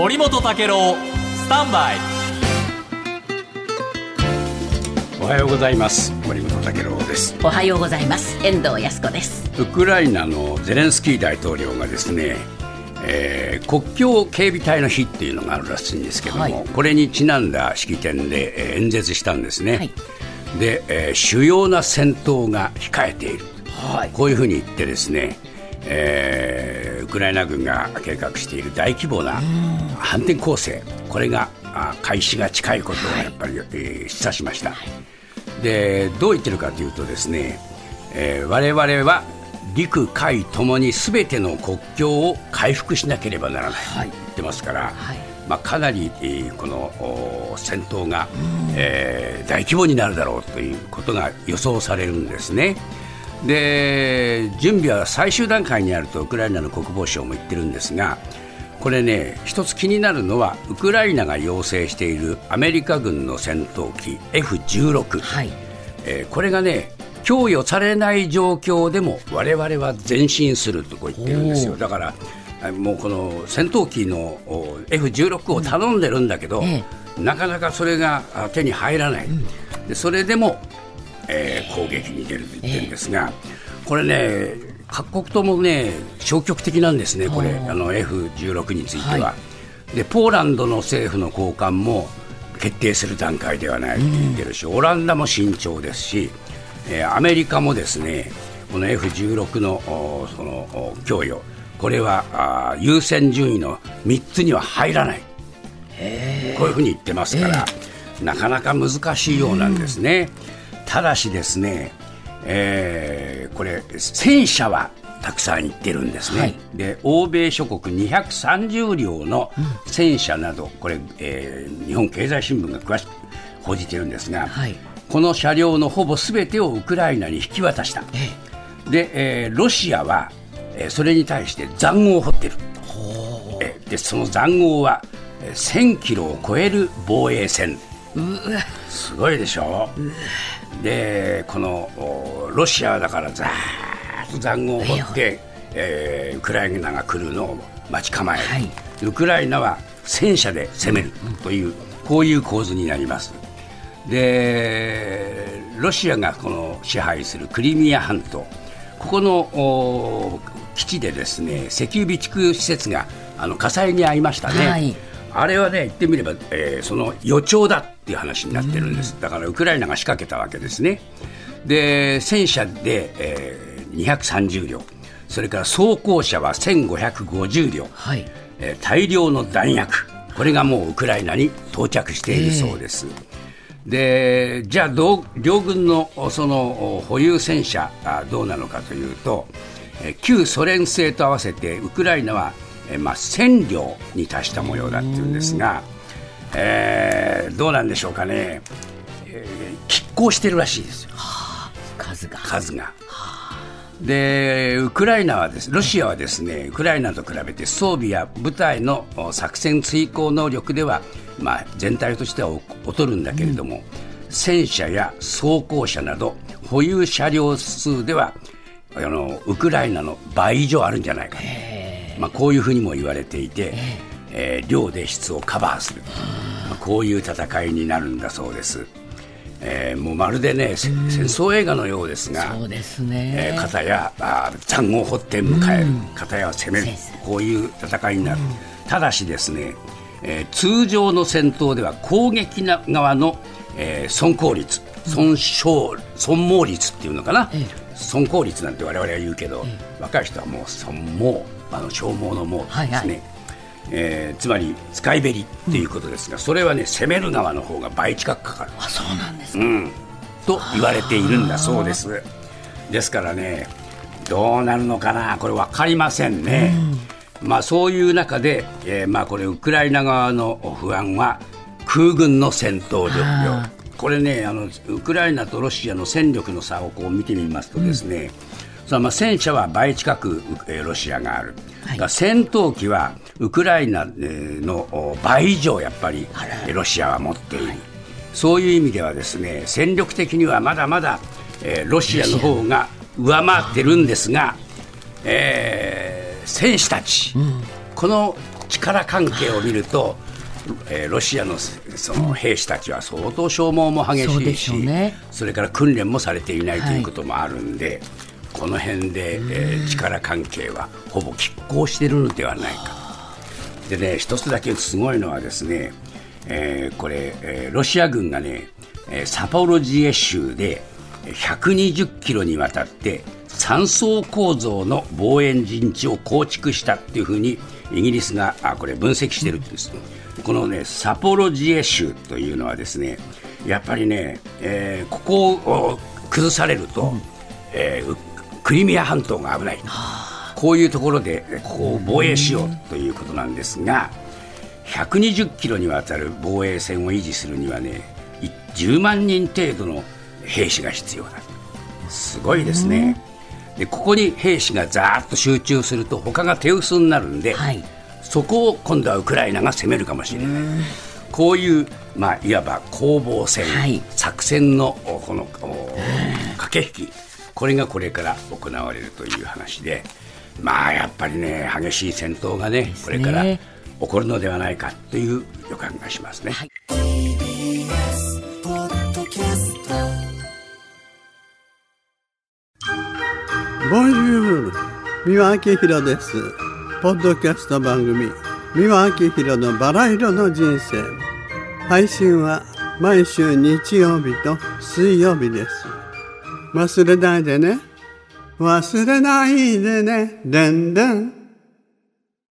森本武郎スタンバイ。おはようございます。森本武郎です。おはようございます。遠藤康子です。ウクライナのゼレンスキー大統領がですね、えー、国境警備隊の日っていうのがあるらしいんですけども、はい、これにちなんだ式典で、えー、演説したんですね、はい、で、えー、主要な戦闘が控えている、はい、こういうふうに言ってですねえー、ウクライナ軍が計画している大規模な反転攻勢、これが開始が近いことをやっぱり、はい、えー、示唆しました。でどう言ってるかというとですね、えー、我々は陸海ともにすべての国境を回復しなければならない、はい、言ってますから、はい、まあ、かなり、えー、この戦闘が、えー、大規模になるだろうということが予想されるんですね。で準備は最終段階にあるとウクライナの国防省も言ってるんですがこれね一つ気になるのはウクライナが要請しているアメリカ軍の戦闘機 F16、はい。えー、これがね供与されない状況でも我々は前進するとこう言ってるんですよ。だからもうこの戦闘機の F16 を頼んでるんだけど、うん、なかなかそれが手に入らない、うん、でそれでもえー、攻撃に出ると言ってるんですが、これね、各国ともね、消極的なんですね、これ、あの F16 については、はい、で。ポーランドの政府の高官も決定する段階ではないと言ってるし、う。ん、オランダも慎重ですし、えー、アメリカもですね、この F16 のその供与、これはあ優先順位の3つには入らない、こういうふうに言ってますから、なかなか難しいようなんですね。うんただしですね、えー、これ戦車はたくさん行ってるんですね、はい、で欧米諸国230両の戦車など、うん、これ、えー、日本経済新聞が詳しく報じてるんですが、はい、この車両のほぼすべてをウクライナに引き渡した、ええ、で、えー、ロシアは、えー、それに対して塹壕を掘ってる、えー、でその塹壕は1000キロを超える防衛線すごいでしょ？でこのロシアだからざーっと塹壕を掘って、えー、ウクライナが来るのを待ち構える、はい、ウクライナは戦車で攻めるという、こういう構図になります。でロシアがこの支配するクリミア半島。ここの基地でですね石油備蓄施設があの火災に遭いましたね、はいあれはね、言ってみれば、えー、その予兆だっていう話になってるんです、だからウクライナが仕掛けたわけですね。で、戦車で、えー、230両、それから装甲車は1550両、はい。えー、大量の弾薬、これがもうウクライナに到着しているそうです。でじゃあ両軍のその保有戦車どうなのかというと、旧ソ連製と合わせてウクライナはえまあ、1000両に達した模様だっていうんですが、えー、どうなんでしょうかね、えー、拮抗してるらしいですよ、はあ、数が。数が。でウクライナはですロシアはですねウクライナと比べて装備や部隊の作戦遂行能力では、まあ、全体としては劣るんだけれども、うん、戦車や装甲車など保有車両数ではあのウクライナの倍以上あるんじゃないかと。まあ、こういうふうにも言われていて、えー、量で質をカバーする、まあ、こういう戦いになるんだそうです。えー、もうまるでね、戦争映画のようですが、そうですね、えー、片やあ塹壕を掘って迎える、片や攻める、こういう戦いになる、ただしですね、えー、通常の戦闘では攻撃側の、えー、損耗率、損傷、損耗率っていうのかな、損耗率なんて我々は言うけど、若い人はもう損耗。あの消耗の耗ですね、はいはい、えー、つまり使いべりっていうことですが、うん、それはね攻める側の方が倍近くかかる。あそうなんですか、うん、と言われているんだそうです。ですからねどうなるのかなこれ分かりませんね、うん、まあそういう中で、えー、まあこれウクライナ側の不安は空軍の戦闘力これねあのウクライナとロシアの戦力の差をこう見てみますとですね、うんそのまあ戦車は倍近く、えー、ロシアがある、はい、戦闘機はウクライナの倍以上やっぱりロシアは持っている、はい、そういう意味ではですね戦力的にはまだまだ、えー、ロシアの方が上回ってるんですが、えー、選手たち、うん、この力関係を見ると、えー、ロシアのその兵士たちは相当消耗も激しいし、そね、それから訓練もされていないということもあるんで、はい、この辺で、えー、力関係はほぼ拮抗しているのではないか。でね一つだけすごいのはですね、えー、これ、えー、ロシア軍がねサポロジエ州で120キロにわたって3層構造の防衛陣地を構築したっていうふうにイギリスがあこれ分析してるんです、このねサポロジエ州というのはですねやっぱりね、えー、ここを崩されると、うん、えー、クリミア半島が危ない、こういうところでここを防衛しようということなんですが120キロにわたる防衛線を維持するにはね10万人程度の兵士が必要だすごいですね。でここに兵士がざーっと集中すると他が手薄になるんで、はい、そこを今度はウクライナが攻めるかもしれない。こういう、まあ、いわば攻防戦、はい、作戦のこの駆け引きこれがこれから行われるという話でまあやっぱりね激しい戦闘がね、ね、これから起こるのではないかという予感がしますね。はい Bonjour! 三輪明宏です。ポッドキャスト番組、三輪明宏のバラ色の人生。配信は毎週日曜日と水曜日です。忘れないでね。忘れないでね。でんでん。